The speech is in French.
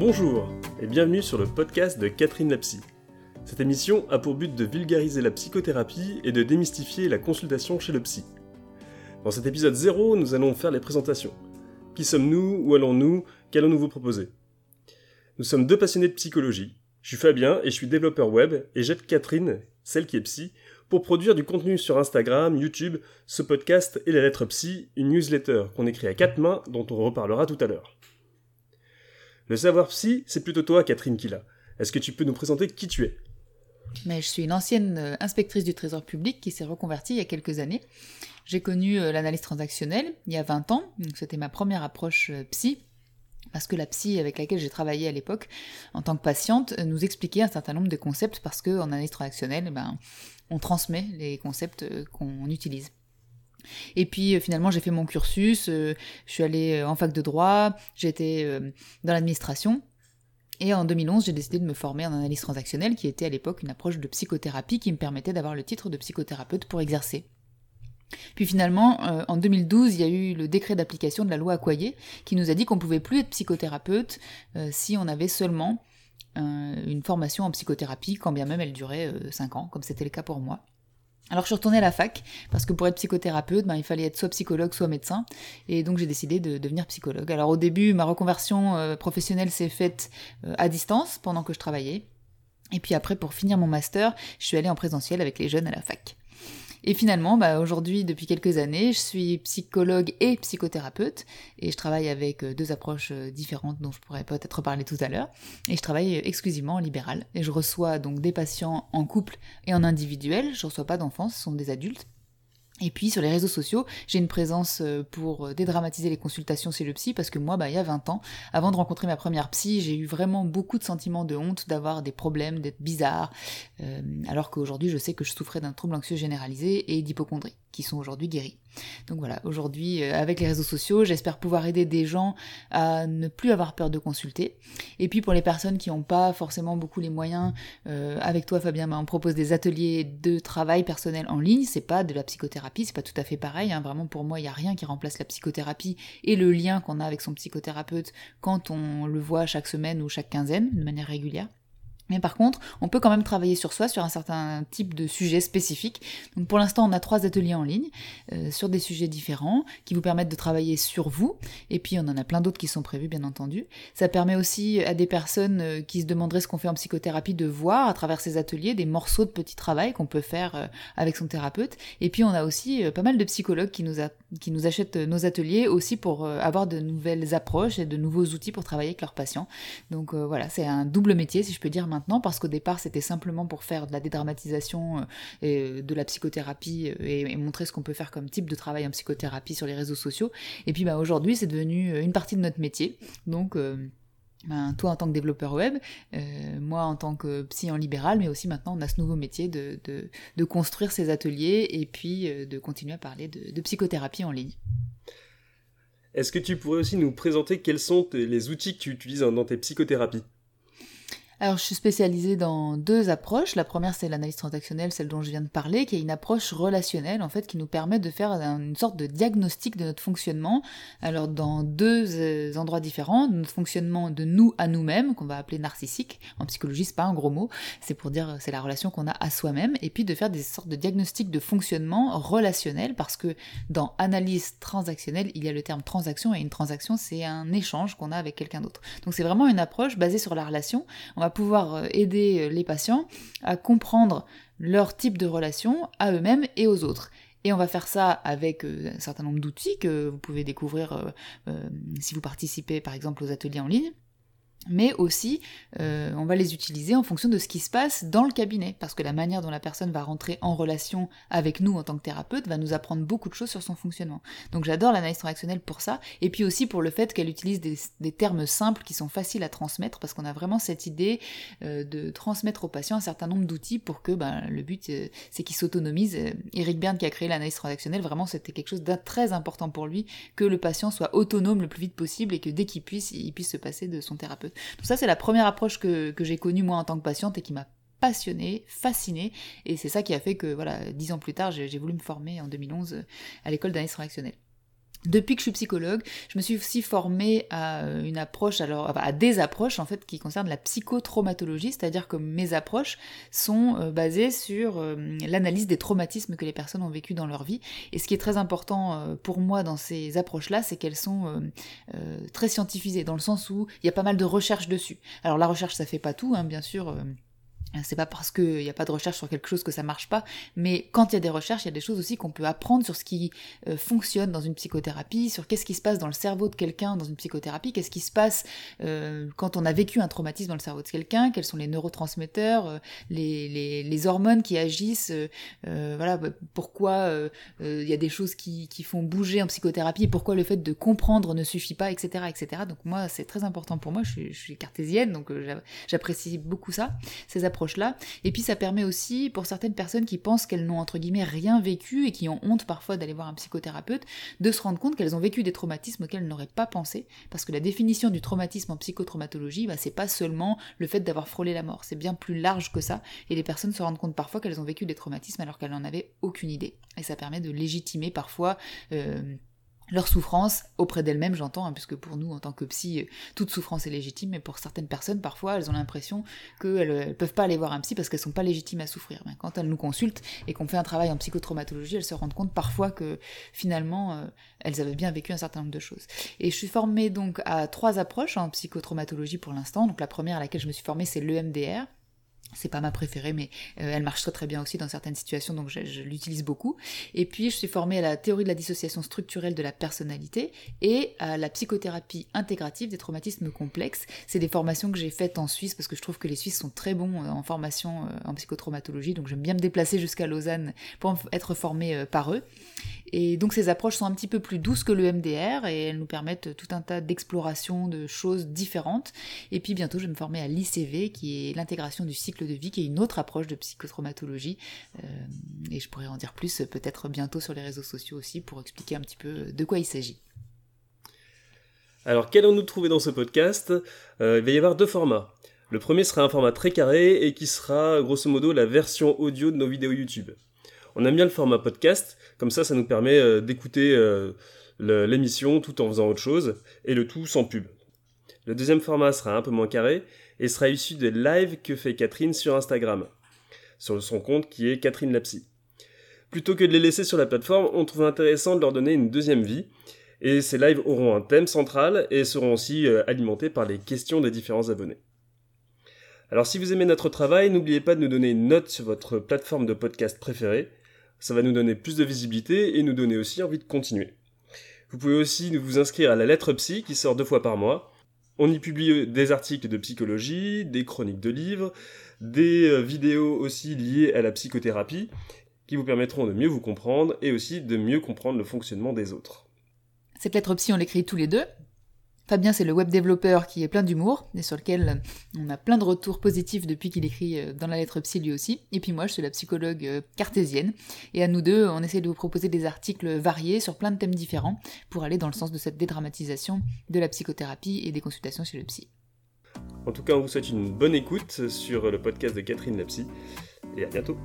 Bonjour et bienvenue sur le podcast de Catherine Lapsy. Cette émission a pour but de vulgariser la psychothérapie et de démystifier la consultation chez le psy. Dans cet épisode 0, nous allons faire les présentations. Qui sommes-nous? Où allons-nous? Qu'allons-nous vous proposer? Nous sommes deux passionnés de psychologie. Je suis Fabien et je suis développeur web et j'aide Catherine, celle qui est psy, pour produire du contenu sur Instagram, YouTube, ce podcast et la lettre psy, une newsletter qu'on écrit à quatre mains dont on reparlera tout à l'heure. Le savoir psy, c'est plutôt toi, Catherine, qui l'a. Est-ce que tu peux nous présenter qui tu es? Mais je suis une ancienne euh, inspectrice du Trésor public qui s'est reconvertie il y a quelques années. J'ai connu euh, l'analyse transactionnelle il y a 20 ans, c'était ma première approche euh, psy. Parce que la psy avec laquelle j'ai travaillé à l'époque en tant que patiente nous expliquait un certain nombre de concepts parce qu'en analyse transactionnelle, eh ben, on transmet les concepts qu'on utilise. Et puis euh, finalement j'ai fait mon cursus, euh, je suis allée euh, en fac de droit, j'étais dans l'administration. Et en 2011, j'ai décidé de me former en analyse transactionnelle, qui était à l'époque une approche de psychothérapie qui me permettait d'avoir le titre de psychothérapeute pour exercer. Puis finalement, en 2012, il y a eu le décret d'application de la loi Accoyer qui nous a dit qu'on pouvait plus être psychothérapeute si on avait seulement une formation en psychothérapie, quand bien même elle durait 5 ans, comme c'était le cas pour moi. Alors je suis retournée à la fac, parce que pour être psychothérapeute, ben, il fallait être soit psychologue, soit médecin, et donc j'ai décidé de devenir psychologue. Alors au début, ma reconversion euh, professionnelle s'est faite euh, à distance, pendant que je travaillais, et puis après, pour finir mon master, je suis allée en présentiel avec les jeunes à la fac. Et finalement, bah, aujourd'hui, depuis quelques années, je suis psychologue et psychothérapeute, et je travaille avec euh, deux approches euh, différentes dont je pourrais peut-être parler tout à l'heure, et je travaille euh, exclusivement en libéral. Et je reçois donc des patients en couple et en individuel, je reçois pas d'enfants, ce sont des adultes, et puis sur les réseaux sociaux, j'ai une présence euh, pour euh, dédramatiser les consultations chez le psy parce que moi, bah, il y a 20 ans, avant de rencontrer ma première psy, j'ai eu vraiment beaucoup de sentiments de honte, d'avoir des problèmes, d'être bizarre, euh, alors qu'aujourd'hui, je sais que je souffrais d'un trouble anxieux généralisé et d'hypochondrie, qui sont aujourd'hui guéris. Donc voilà, aujourd'hui, avec les réseaux sociaux, j'espère pouvoir aider des gens à ne plus avoir peur de consulter. Et puis pour les personnes qui n'ont pas forcément beaucoup les moyens, avec toi Fabien, bah, on propose des ateliers de travail personnel en ligne, c'est pas de la psychothérapie c'est pas tout à fait pareil. Hein. Vraiment, pour moi, il n'y a rien qui remplace la psychothérapie et le lien qu'on a avec son psychothérapeute quand on le voit chaque semaine ou chaque quinzaine, de manière régulière. Mais par contre, on peut quand même travailler sur soi, sur un certain type de sujet spécifique. Donc pour l'instant, on a trois ateliers en ligne euh, sur des sujets différents qui vous permettent de travailler sur vous. Et puis on en a plein d'autres qui sont prévus, bien entendu. Ça permet aussi à des personnes euh, qui se demanderaient ce qu'on fait en psychothérapie de voir à travers ces ateliers des morceaux de petit travail qu'on peut faire euh, avec son thérapeute. Et puis on a aussi pas mal de psychologues qui nous, a, qui nous achètent nos ateliers aussi pour avoir de nouvelles approches et de nouveaux outils pour travailler avec leurs patients. Donc voilà, c'est un double métier, si je peux dire maintenant parce qu'au départ c'était simplement pour faire de la dédramatisation euh, et de la psychothérapie euh, et, montrer ce qu'on peut faire comme type de travail en psychothérapie sur les réseaux sociaux. Et puis bah, aujourd'hui c'est devenu euh, une partie de notre métier. Donc ben, toi en tant que développeur web, moi en tant que psy en libéral, mais aussi maintenant on a ce nouveau métier de, construire ces ateliers et puis de continuer à parler de, psychothérapie en ligne. Est-ce que tu pourrais aussi nous présenter quels sont les outils que tu utilises dans tes psychothérapies? Alors, je suis spécialisée dans deux approches. La première, c'est l'analyse transactionnelle, celle dont je viens de parler, qui est une approche relationnelle, en fait, qui nous permet de faire une sorte de diagnostic de notre fonctionnement. Alors, dans deux euh, endroits différents, notre fonctionnement de nous à nous-mêmes, qu'on va appeler narcissique. En psychologie, c'est pas un gros mot. C'est pour dire, c'est la relation qu'on a à soi-même. Et puis, de faire des sortes de diagnostics de fonctionnement relationnel, parce que dans analyse transactionnelle, il y a le terme transaction, et une transaction, c'est un échange qu'on a avec quelqu'un d'autre. Donc, c'est vraiment une approche basée sur la relation. Pouvoir euh, aider euh, les patients à comprendre leur type de relation à eux-mêmes et aux autres. Et on va faire ça avec euh, un certain nombre d'outils que vous pouvez découvrir si vous participez par exemple aux ateliers en ligne mais aussi euh, on va les utiliser en fonction de ce qui se passe dans le cabinet, parce que la manière dont la personne va rentrer en relation avec nous en tant que thérapeute va nous apprendre beaucoup de choses sur son fonctionnement. Donc j'adore l'analyse transactionnelle pour ça, et puis aussi pour le fait qu'elle utilise des, termes simples qui sont faciles à transmettre, parce qu'on a vraiment cette idée euh, de transmettre aux patients un certain nombre d'outils pour que ben, le but euh, c'est qu'ils s'autonomisent. Eric Berne qui a créé l'analyse transactionnelle, vraiment c'était quelque chose de très important pour lui, que le patient soit autonome le plus vite possible et que dès qu'il puisse, il puisse se passer de son thérapeute. Donc ça, c'est la première approche que, j'ai connue moi en tant que patiente et qui m'a passionnée, fascinée, et c'est ça qui a fait que, voilà, dix ans plus tard, j'ai voulu me former en 2011 à l'école d'analyse transactionnelle. Depuis que je suis psychologue, je me suis aussi formée à euh, une approche, alors à des approches en fait qui concernent la psychotraumatologie, c'est-à-dire que mes approches sont euh, basées sur euh, l'analyse des traumatismes que les personnes ont vécu dans leur vie. Et ce qui est très important pour moi dans ces approches-là, c'est qu'elles sont très scientifisées, dans le sens où il y a pas mal de recherches dessus. Alors la recherche, ça fait pas tout, hein, bien sûr. C'est pas parce qu'il n'y a pas de recherche sur quelque chose que ça marche pas, mais quand il y a des recherches, il y a des choses aussi qu'on peut apprendre sur ce qui euh, fonctionne dans une psychothérapie, sur qu'est-ce qui se passe dans le cerveau de quelqu'un dans une psychothérapie, qu'est-ce qui se passe euh, quand on a vécu un traumatisme dans le cerveau de quelqu'un, quels sont les neurotransmetteurs, euh, les, les, hormones qui agissent, voilà, bah, pourquoi il y a des choses qui, qui, font bouger en psychothérapie, pourquoi le fait de comprendre ne suffit pas, etc. etc. Donc moi, c'est très important pour moi, je suis, je suis cartésienne, donc j'apprécie beaucoup ça, ces approches là Et puis ça permet aussi, pour certaines personnes qui pensent qu'elles n'ont entre guillemets rien vécu et qui ont honte parfois d'aller voir un psychothérapeute, de se rendre compte qu'elles ont vécu des traumatismes auxquels elles n'auraient pas pensé. Parce que la définition du traumatisme en psychotraumatologie, bah, c'est pas seulement le fait d'avoir frôlé la mort, c'est bien plus large que ça. Et les personnes se rendent compte parfois qu'elles ont vécu des traumatismes alors qu'elles n'en avaient aucune idée. Et ça permet de légitimer parfois euh, leur souffrance auprès d'elles-mêmes, j'entends, hein, puisque pour nous, en tant que psy, toute souffrance est légitime, mais pour certaines personnes, parfois, elles ont l'impression qu'elles ne euh, peuvent pas aller voir un psy parce qu'elles sont pas légitimes à souffrir. Quand elles nous consultent et qu'on fait un travail en psychotraumatologie, elles se rendent compte parfois que finalement, euh, elles avaient bien vécu un certain nombre de choses. Et je suis formée donc à trois approches en psychotraumatologie pour l'instant. Donc la première à laquelle je me suis formée, c'est l'EMDR, c'est pas ma préférée, mais euh, elle marche très très bien aussi dans certaines situations, donc je, l'utilise beaucoup. Et puis je suis formée à la théorie de la dissociation structurelle de la personnalité et à la psychothérapie intégrative des traumatismes complexes. C'est des formations que j'ai faites en Suisse parce que je trouve que les Suisses sont très bons euh, en formation euh, en psychotraumatologie, donc j'aime bien me déplacer jusqu'à Lausanne pour être formée par eux. Et donc ces approches sont un petit peu plus douces que le MDR et elles nous permettent tout un tas d'explorations de choses différentes. Et puis bientôt je vais me former à l'ICV qui est l'intégration du cycle de vie, qui est une autre approche de psychotraumatologie. Euh, et je pourrais en dire plus peut-être bientôt sur les réseaux sociaux aussi pour expliquer un petit peu de quoi il s'agit. Alors qu'allons-nous trouver dans ce podcast? Euh, Il va y avoir deux formats. Le premier sera un format très carré et qui sera grosso modo la version audio de nos vidéos YouTube. On aime bien le format podcast, comme ça ça nous permet euh, d'écouter l'émission tout en faisant autre chose, et le tout sans pub. Le deuxième format sera un peu moins carré, et sera issu des lives que fait Catherine sur Instagram, sur son compte qui est Catherine Lapsy. Plutôt que de les laisser sur la plateforme, on trouve intéressant de leur donner une deuxième vie, et ces lives auront un thème central et seront aussi euh, alimentés par les questions des différents abonnés. Alors si vous aimez notre travail, n'oubliez pas de nous donner une note sur votre plateforme de podcast préférée. Ça va nous donner plus de visibilité et nous donner aussi envie de continuer. Vous pouvez aussi vous inscrire à la lettre psy qui sort deux fois par mois. On y publie des articles de psychologie, des chroniques de livres, des euh, vidéos aussi liées à la psychothérapie, qui vous permettront de mieux vous comprendre et aussi de mieux comprendre le fonctionnement des autres. Cette lettre psy, on l'écrit tous les deux, Fabien, c'est le web développeur qui est plein d'humour et sur lequel on a plein de retours positifs depuis qu'il écrit euh, dans la lettre psy lui aussi. Et puis moi, je suis la psychologue euh, cartésienne. Et à nous deux, on essaie de vous proposer des articles variés sur plein de thèmes différents pour aller dans le sens de cette dédramatisation de la psychothérapie et des consultations chez le psy. En tout cas, on vous souhaite une bonne écoute sur le podcast de Catherine Lapsy et à bientôt.